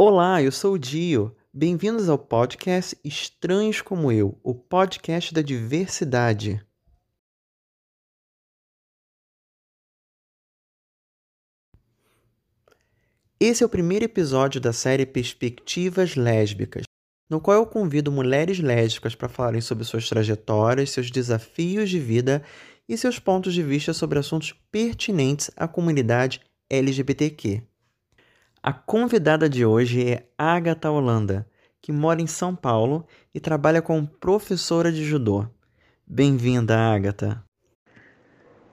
Olá, eu sou o Dio. Bem-vindos ao podcast Estranhos como Eu, o podcast da diversidade. Esse é o primeiro episódio da série Perspectivas Lésbicas, no qual eu convido mulheres lésbicas para falarem sobre suas trajetórias, seus desafios de vida e seus pontos de vista sobre assuntos pertinentes à comunidade LGBTQ. A convidada de hoje é Agatha Holanda, que mora em São Paulo e trabalha como professora de judô. Bem-vinda, Agatha.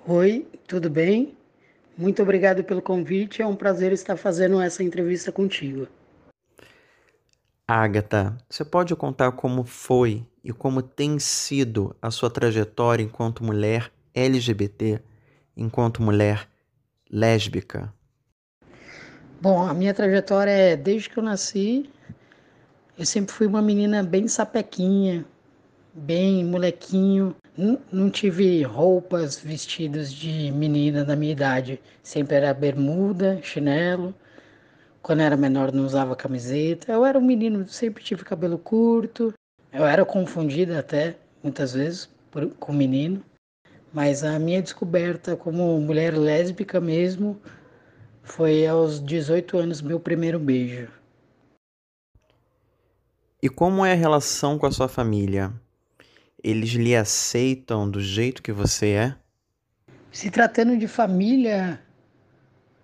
Oi, tudo bem? Muito obrigado pelo convite. É um prazer estar fazendo essa entrevista contigo. Agatha, você pode contar como foi e como tem sido a sua trajetória enquanto mulher LGBT, enquanto mulher lésbica? Bom, a minha trajetória é desde que eu nasci, eu sempre fui uma menina bem sapequinha, bem molequinho. Não, tive roupas, vestidos de menina da minha idade. Sempre era bermuda, chinelo. Quando era menor não usava camiseta. Eu era um menino, sempre tive cabelo curto. Eu era confundida até, muitas vezes, por, com menino. Mas a minha descoberta como mulher lésbica mesmo foi aos 18 anos meu primeiro beijo. E como é a relação com a sua família? Eles lhe aceitam do jeito que você é? Se tratando de família,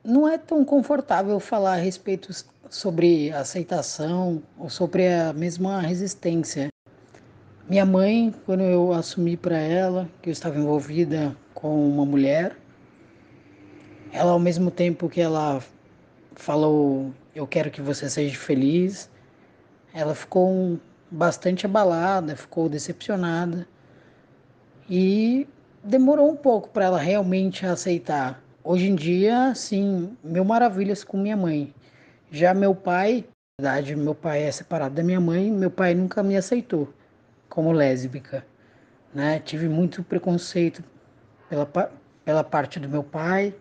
não é tão confortável falar a respeito sobre aceitação ou sobre a mesma resistência. Minha mãe, quando eu assumi para ela que eu estava envolvida com uma mulher, ela ao mesmo tempo que ela falou eu quero que você seja feliz, ela ficou bastante abalada, ficou decepcionada e demorou um pouco para ela realmente aceitar. Hoje em dia, sim, mil maravilhas com minha mãe. Já meu pai, na verdade, meu pai é separado da minha mãe, meu pai nunca me aceitou como lésbica, né? Tive muito preconceito pela, pela parte do meu pai,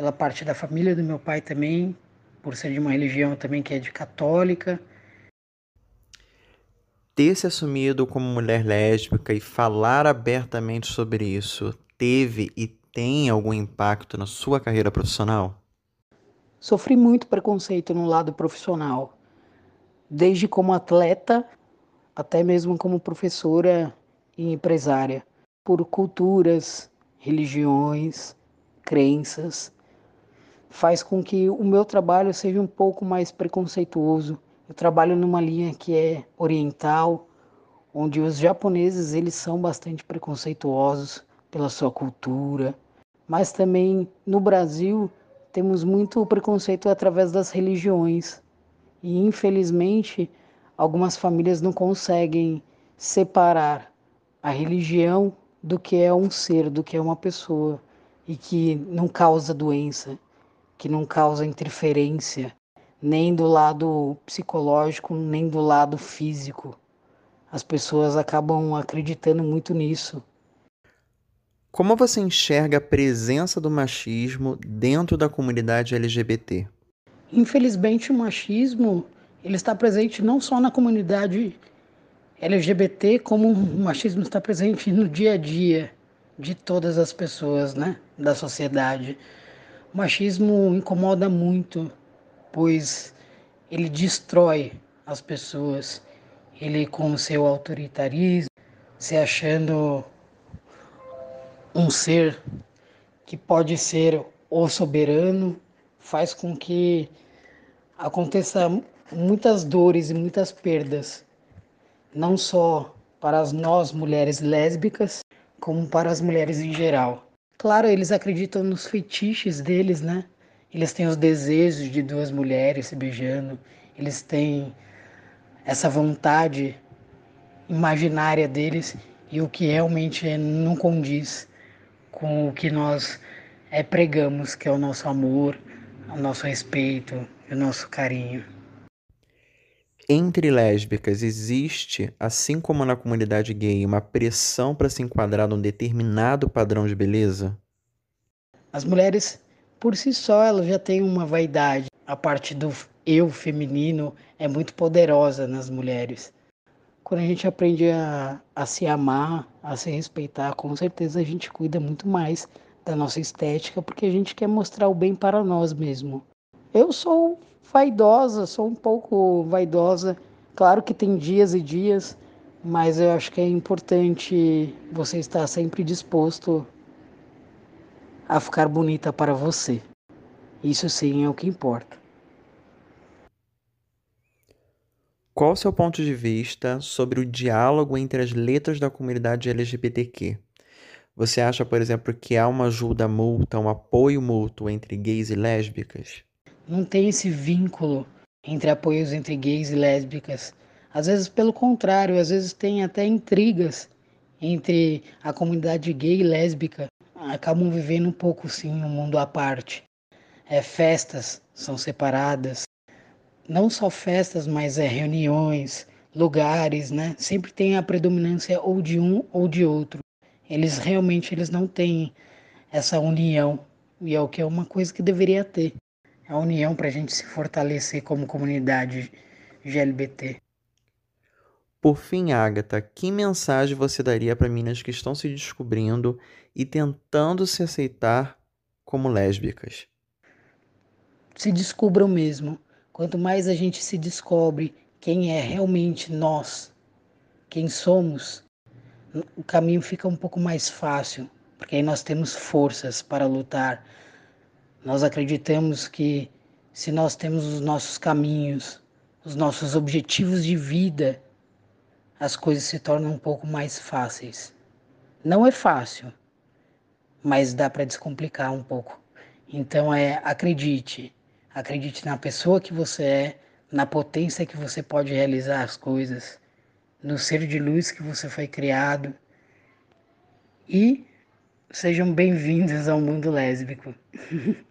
pela parte da família do meu pai também, por ser de uma religião também que é de católica. Ter se assumido como mulher lésbica e falar abertamente sobre isso teve e tem algum impacto na sua carreira profissional? Sofri muito preconceito no lado profissional, desde como atleta até mesmo como professora e empresária, por culturas, religiões, crenças faz com que o meu trabalho seja um pouco mais preconceituoso. Eu trabalho numa linha que é oriental, onde os japoneses eles são bastante preconceituosos pela sua cultura, mas também no Brasil temos muito preconceito através das religiões. E infelizmente, algumas famílias não conseguem separar a religião do que é um ser, do que é uma pessoa e que não causa doença que não causa interferência nem do lado psicológico, nem do lado físico. As pessoas acabam acreditando muito nisso. Como você enxerga a presença do machismo dentro da comunidade LGBT? Infelizmente, o machismo ele está presente não só na comunidade LGBT, como o machismo está presente no dia a dia de todas as pessoas, né, da sociedade. O machismo incomoda muito, pois ele destrói as pessoas. Ele, com seu autoritarismo, se achando um ser que pode ser o soberano, faz com que aconteça muitas dores e muitas perdas, não só para nós mulheres lésbicas, como para as mulheres em geral. Claro, eles acreditam nos fetiches deles, né? Eles têm os desejos de duas mulheres se beijando, eles têm essa vontade imaginária deles e o que realmente não condiz com o que nós é, pregamos, que é o nosso amor, o nosso respeito, o nosso carinho. Entre lésbicas existe, assim como na comunidade gay, uma pressão para se enquadrar num determinado padrão de beleza? As mulheres, por si só, elas já têm uma vaidade, a parte do eu feminino é muito poderosa nas mulheres. Quando a gente aprende a, a se amar, a se respeitar, com certeza a gente cuida muito mais da nossa estética, porque a gente quer mostrar o bem para nós mesmo. Eu sou vaidosa, sou um pouco vaidosa. Claro que tem dias e dias, mas eu acho que é importante você estar sempre disposto a ficar bonita para você. Isso sim é o que importa. Qual o seu ponto de vista sobre o diálogo entre as letras da comunidade LGBTQ? Você acha, por exemplo, que há uma ajuda mútua, um apoio mútuo entre gays e lésbicas? Não tem esse vínculo entre apoios entre gays e lésbicas. Às vezes, pelo contrário, às vezes tem até intrigas entre a comunidade gay e lésbica. Acabam vivendo um pouco, sim, um mundo à parte. É, festas são separadas, não só festas, mas é reuniões, lugares, né? Sempre tem a predominância ou de um ou de outro. Eles realmente eles não têm essa união e é o que é uma coisa que deveria ter. A união para a gente se fortalecer como comunidade GLBT. Por fim, Agatha, que mensagem você daria para meninas que estão se descobrindo e tentando se aceitar como lésbicas? Se descubram mesmo. Quanto mais a gente se descobre quem é realmente nós, quem somos, o caminho fica um pouco mais fácil, porque aí nós temos forças para lutar. Nós acreditamos que se nós temos os nossos caminhos, os nossos objetivos de vida, as coisas se tornam um pouco mais fáceis. Não é fácil, mas dá para descomplicar um pouco. Então é acredite, Acredite na pessoa que você é, na potência que você pode realizar as coisas, no ser de luz que você foi criado. E sejam bem-vindos ao mundo lésbico.